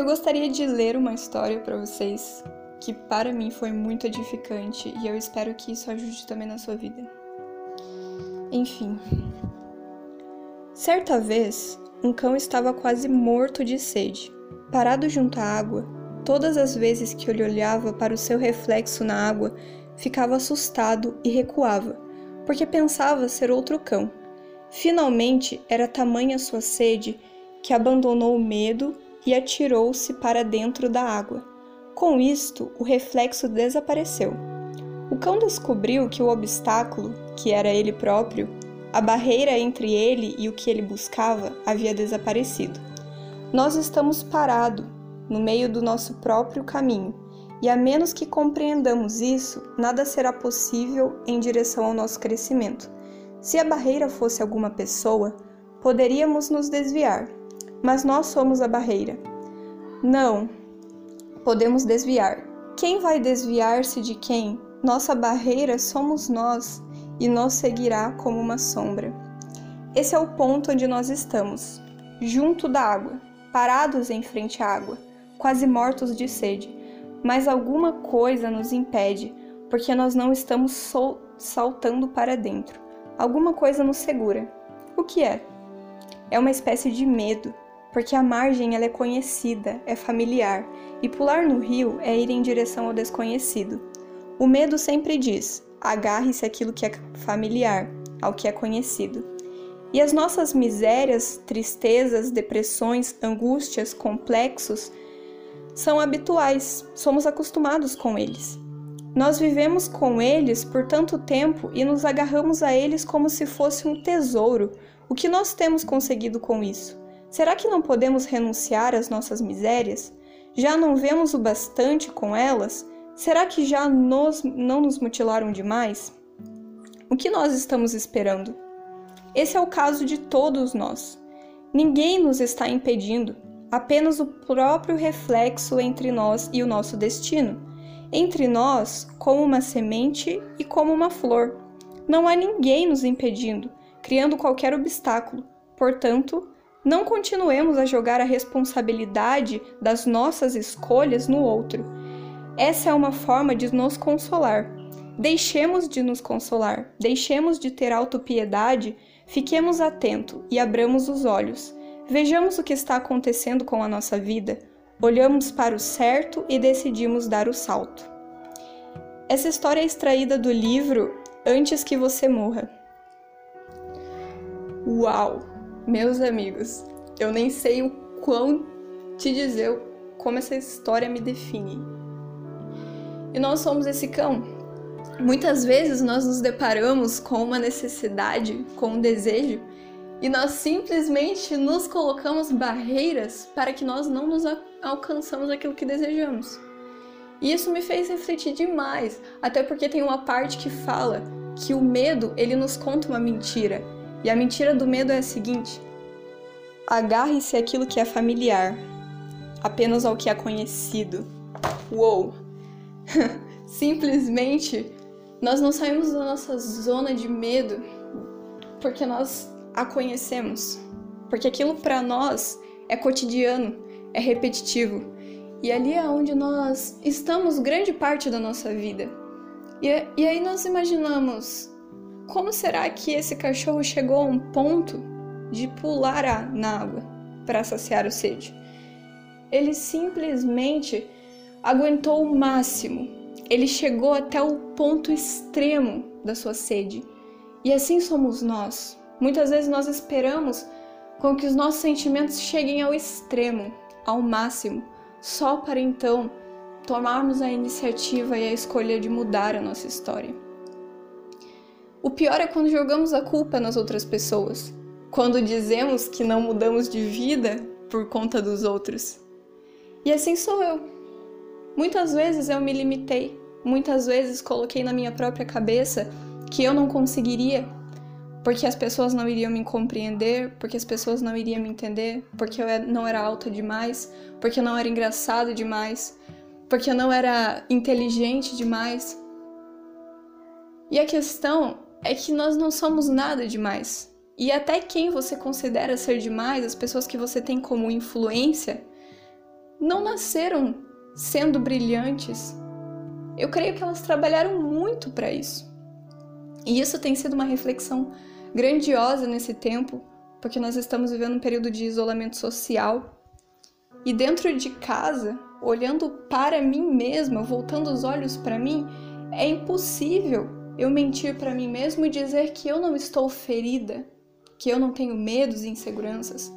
eu gostaria de ler uma história para vocês que para mim foi muito edificante e eu espero que isso ajude também na sua vida. Enfim. Certa vez, um cão estava quase morto de sede. Parado junto à água, todas as vezes que ele olhava para o seu reflexo na água, ficava assustado e recuava, porque pensava ser outro cão. Finalmente, era tamanha sua sede que abandonou o medo e atirou-se para dentro da água. Com isto, o reflexo desapareceu. O cão descobriu que o obstáculo, que era ele próprio, a barreira entre ele e o que ele buscava, havia desaparecido. Nós estamos parados no meio do nosso próprio caminho, e a menos que compreendamos isso, nada será possível em direção ao nosso crescimento. Se a barreira fosse alguma pessoa, poderíamos nos desviar, mas nós somos a barreira. Não, podemos desviar. Quem vai desviar-se de quem? Nossa barreira somos nós e nos seguirá como uma sombra. Esse é o ponto onde nós estamos, junto da água, parados em frente à água, quase mortos de sede. Mas alguma coisa nos impede, porque nós não estamos saltando para dentro. Alguma coisa nos segura. O que é? É uma espécie de medo, porque a margem ela é conhecida, é familiar, e pular no rio é ir em direção ao desconhecido. O medo sempre diz: agarre-se àquilo que é familiar, ao que é conhecido. E as nossas misérias, tristezas, depressões, angústias, complexos são habituais, somos acostumados com eles. Nós vivemos com eles por tanto tempo e nos agarramos a eles como se fosse um tesouro. O que nós temos conseguido com isso? Será que não podemos renunciar às nossas misérias? Já não vemos o bastante com elas? Será que já nos, não nos mutilaram demais? O que nós estamos esperando? Esse é o caso de todos nós. Ninguém nos está impedindo, apenas o próprio reflexo entre nós e o nosso destino. Entre nós, como uma semente e como uma flor. Não há ninguém nos impedindo, criando qualquer obstáculo. Portanto, não continuemos a jogar a responsabilidade das nossas escolhas no outro. Essa é uma forma de nos consolar. Deixemos de nos consolar, deixemos de ter autopiedade, fiquemos atentos e abramos os olhos. Vejamos o que está acontecendo com a nossa vida, olhamos para o certo e decidimos dar o salto. Essa história é extraída do livro Antes que Você Morra. Uau! Meus amigos, eu nem sei o quão te dizer como essa história me define. E nós somos esse cão. Muitas vezes nós nos deparamos com uma necessidade, com um desejo, e nós simplesmente nos colocamos barreiras para que nós não nos alcançamos aquilo que desejamos. E isso me fez refletir demais, até porque tem uma parte que fala que o medo, ele nos conta uma mentira, e a mentira do medo é a seguinte: agarre-se àquilo que é familiar, apenas ao que é conhecido. Uou! Simplesmente nós não saímos da nossa zona de medo porque nós a conhecemos, porque aquilo para nós é cotidiano, é repetitivo. E ali é onde nós estamos grande parte da nossa vida. E, e aí nós imaginamos como será que esse cachorro chegou a um ponto de pular a, na água para saciar o sede? Ele simplesmente aguentou o máximo. Ele chegou até o ponto extremo da sua sede. E assim somos nós. Muitas vezes nós esperamos com que os nossos sentimentos cheguem ao extremo, ao máximo, só para então tomarmos a iniciativa e a escolha de mudar a nossa história. O pior é quando jogamos a culpa nas outras pessoas, quando dizemos que não mudamos de vida por conta dos outros. E assim sou eu. Muitas vezes eu me limitei, muitas vezes coloquei na minha própria cabeça que eu não conseguiria, porque as pessoas não iriam me compreender, porque as pessoas não iriam me entender, porque eu não era alta demais, porque eu não era engraçado demais, porque eu não era inteligente demais. E a questão é que nós não somos nada demais. E até quem você considera ser demais, as pessoas que você tem como influência, não nasceram sendo brilhantes. Eu creio que elas trabalharam muito para isso. E isso tem sido uma reflexão grandiosa nesse tempo, porque nós estamos vivendo um período de isolamento social. E dentro de casa, olhando para mim mesma, voltando os olhos para mim, é impossível eu mentir para mim mesmo e dizer que eu não estou ferida, que eu não tenho medos e inseguranças.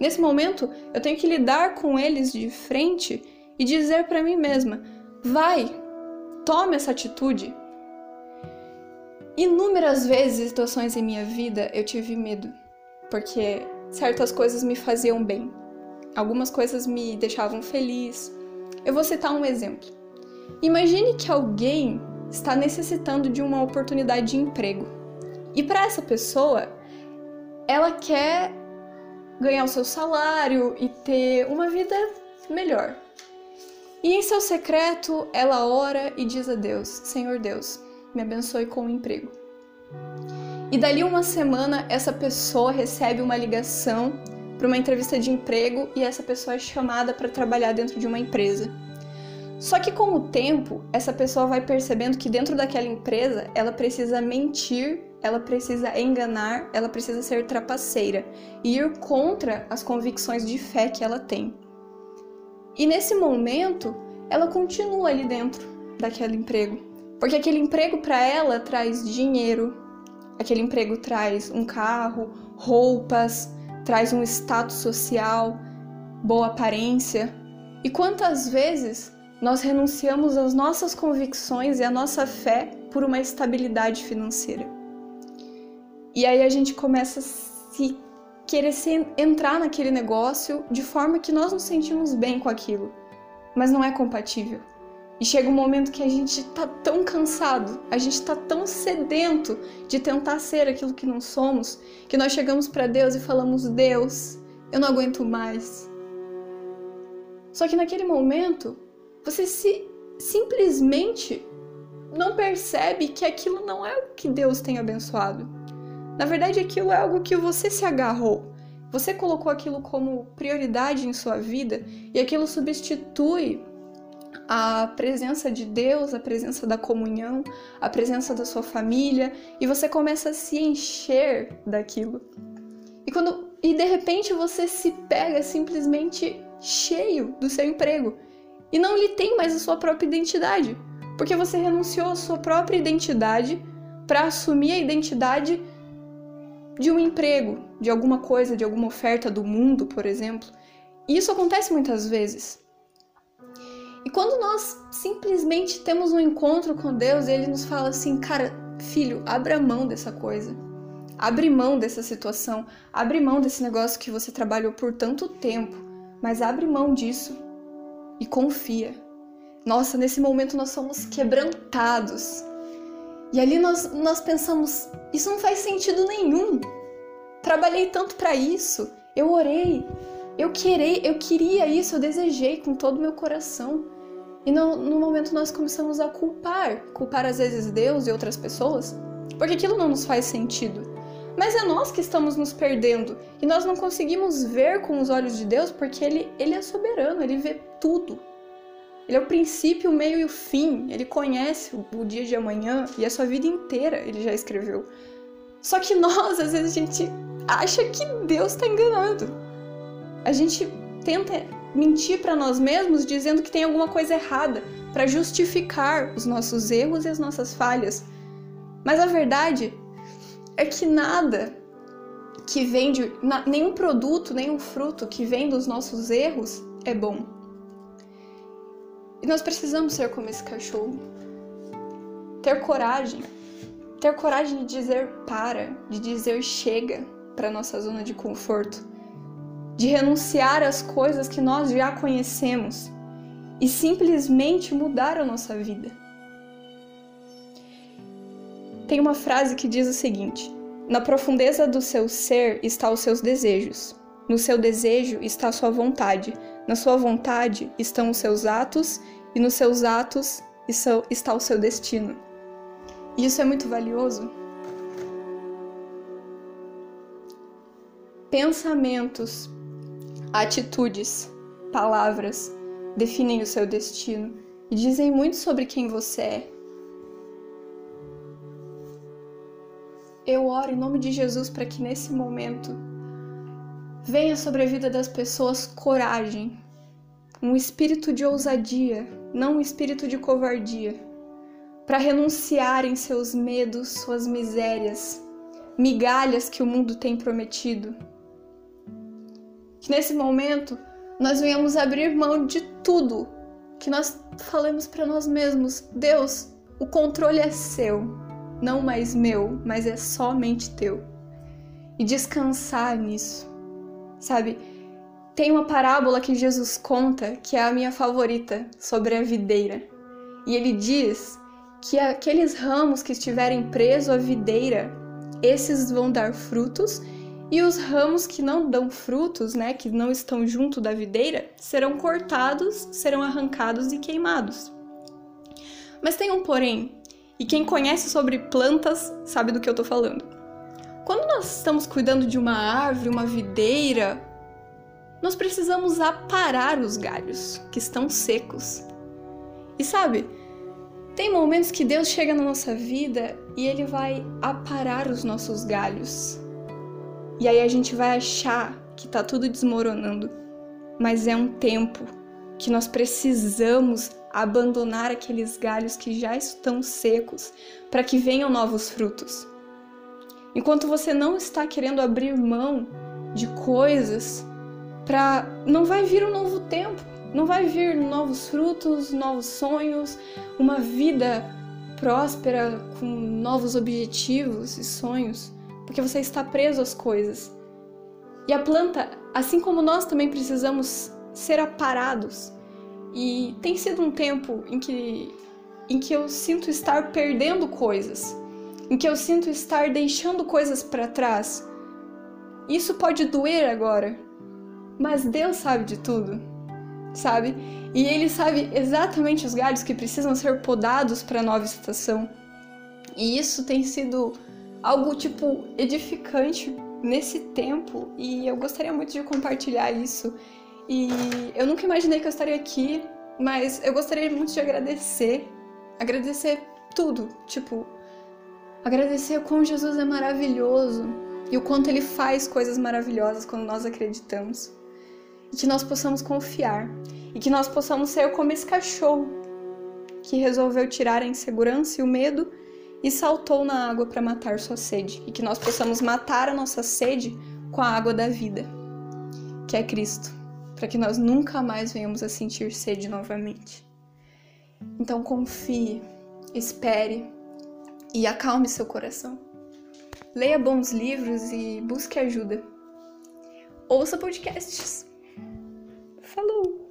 Nesse momento, eu tenho que lidar com eles de frente e dizer para mim mesma: vai, tome essa atitude. Inúmeras vezes, situações em minha vida, eu tive medo, porque certas coisas me faziam bem, algumas coisas me deixavam feliz. Eu vou citar um exemplo. Imagine que alguém está necessitando de uma oportunidade de emprego. E para essa pessoa, ela quer ganhar o seu salário e ter uma vida melhor. E em seu secreto, ela ora e diz a Deus: Senhor Deus, me abençoe com o um emprego. E dali uma semana, essa pessoa recebe uma ligação para uma entrevista de emprego e essa pessoa é chamada para trabalhar dentro de uma empresa. Só que com o tempo, essa pessoa vai percebendo que dentro daquela empresa ela precisa mentir, ela precisa enganar, ela precisa ser trapaceira e ir contra as convicções de fé que ela tem. E nesse momento, ela continua ali dentro daquele emprego, porque aquele emprego para ela traz dinheiro, aquele emprego traz um carro, roupas, traz um status social, boa aparência. E quantas vezes nós renunciamos às nossas convicções e à nossa fé por uma estabilidade financeira. E aí a gente começa a se querer se entrar naquele negócio de forma que nós nos sentimos bem com aquilo, mas não é compatível. E chega um momento que a gente tá tão cansado, a gente tá tão sedento de tentar ser aquilo que não somos, que nós chegamos para Deus e falamos: "Deus, eu não aguento mais". Só que naquele momento, você se simplesmente não percebe que aquilo não é o que Deus tem abençoado. Na verdade, aquilo é algo que você se agarrou. Você colocou aquilo como prioridade em sua vida e aquilo substitui a presença de Deus, a presença da comunhão, a presença da sua família e você começa a se encher daquilo. E quando e de repente você se pega simplesmente cheio do seu emprego e não lhe tem mais a sua própria identidade, porque você renunciou à sua própria identidade para assumir a identidade de um emprego, de alguma coisa, de alguma oferta do mundo, por exemplo. E isso acontece muitas vezes. E quando nós simplesmente temos um encontro com Deus Ele nos fala assim, cara, filho, abra mão dessa coisa. Abre mão dessa situação. Abre mão desse negócio que você trabalhou por tanto tempo. Mas abre mão disso e confia. Nossa, nesse momento nós somos quebrantados. E ali nós, nós pensamos: isso não faz sentido nenhum. Trabalhei tanto para isso, eu orei, eu queria, eu queria isso, eu desejei com todo o meu coração. E no, no momento nós começamos a culpar, culpar às vezes Deus e outras pessoas, porque aquilo não nos faz sentido. Mas é nós que estamos nos perdendo e nós não conseguimos ver com os olhos de Deus porque ele, ele é soberano, ele vê tudo. Ele é o princípio, o meio e o fim. Ele conhece o dia de amanhã e a sua vida inteira ele já escreveu. Só que nós, às vezes, a gente acha que Deus está enganando. A gente tenta mentir para nós mesmos dizendo que tem alguma coisa errada para justificar os nossos erros e as nossas falhas. Mas a verdade é que nada que vem de. nenhum produto, nenhum fruto que vem dos nossos erros é bom. E nós precisamos ser como esse cachorro. Ter coragem. Ter coragem de dizer para, de dizer chega para nossa zona de conforto. De renunciar às coisas que nós já conhecemos e simplesmente mudar a nossa vida. Tem uma frase que diz o seguinte: Na profundeza do seu ser está os seus desejos. No seu desejo está a sua vontade. Na sua vontade estão os seus atos, e nos seus atos está o seu destino. Isso é muito valioso. Pensamentos, atitudes, palavras definem o seu destino e dizem muito sobre quem você é. Eu oro em nome de Jesus para que nesse momento venha sobre a vida das pessoas coragem, um espírito de ousadia, não um espírito de covardia, para renunciarem seus medos, suas misérias, migalhas que o mundo tem prometido. Que nesse momento nós venhamos abrir mão de tudo, que nós falemos para nós mesmos: Deus, o controle é seu não mais meu, mas é somente teu. E descansar nisso, sabe? Tem uma parábola que Jesus conta que é a minha favorita sobre a videira. E ele diz que aqueles ramos que estiverem presos à videira, esses vão dar frutos, e os ramos que não dão frutos, né, que não estão junto da videira, serão cortados, serão arrancados e queimados. Mas tem um porém, e quem conhece sobre plantas sabe do que eu tô falando. Quando nós estamos cuidando de uma árvore, uma videira, nós precisamos aparar os galhos que estão secos. E sabe, tem momentos que Deus chega na nossa vida e ele vai aparar os nossos galhos. E aí a gente vai achar que tá tudo desmoronando. Mas é um tempo que nós precisamos abandonar aqueles galhos que já estão secos para que venham novos frutos. Enquanto você não está querendo abrir mão de coisas, para não vai vir um novo tempo, não vai vir novos frutos, novos sonhos, uma vida próspera com novos objetivos e sonhos, porque você está preso às coisas. E a planta, assim como nós também precisamos ser aparados e tem sido um tempo em que, em que eu sinto estar perdendo coisas, em que eu sinto estar deixando coisas para trás. Isso pode doer agora, mas Deus sabe de tudo, sabe? E Ele sabe exatamente os galhos que precisam ser podados para a nova estação. E isso tem sido algo tipo edificante nesse tempo e eu gostaria muito de compartilhar isso e eu nunca imaginei que eu estaria aqui, mas eu gostaria muito de agradecer. Agradecer tudo. Tipo, agradecer o quão Jesus é maravilhoso e o quanto ele faz coisas maravilhosas quando nós acreditamos. E que nós possamos confiar. E que nós possamos ser como esse cachorro que resolveu tirar a insegurança e o medo e saltou na água para matar sua sede. E que nós possamos matar a nossa sede com a água da vida, que é Cristo para que nós nunca mais venhamos a sentir sede novamente. Então confie, espere e acalme seu coração. Leia bons livros e busque ajuda. Ouça podcasts. Falou!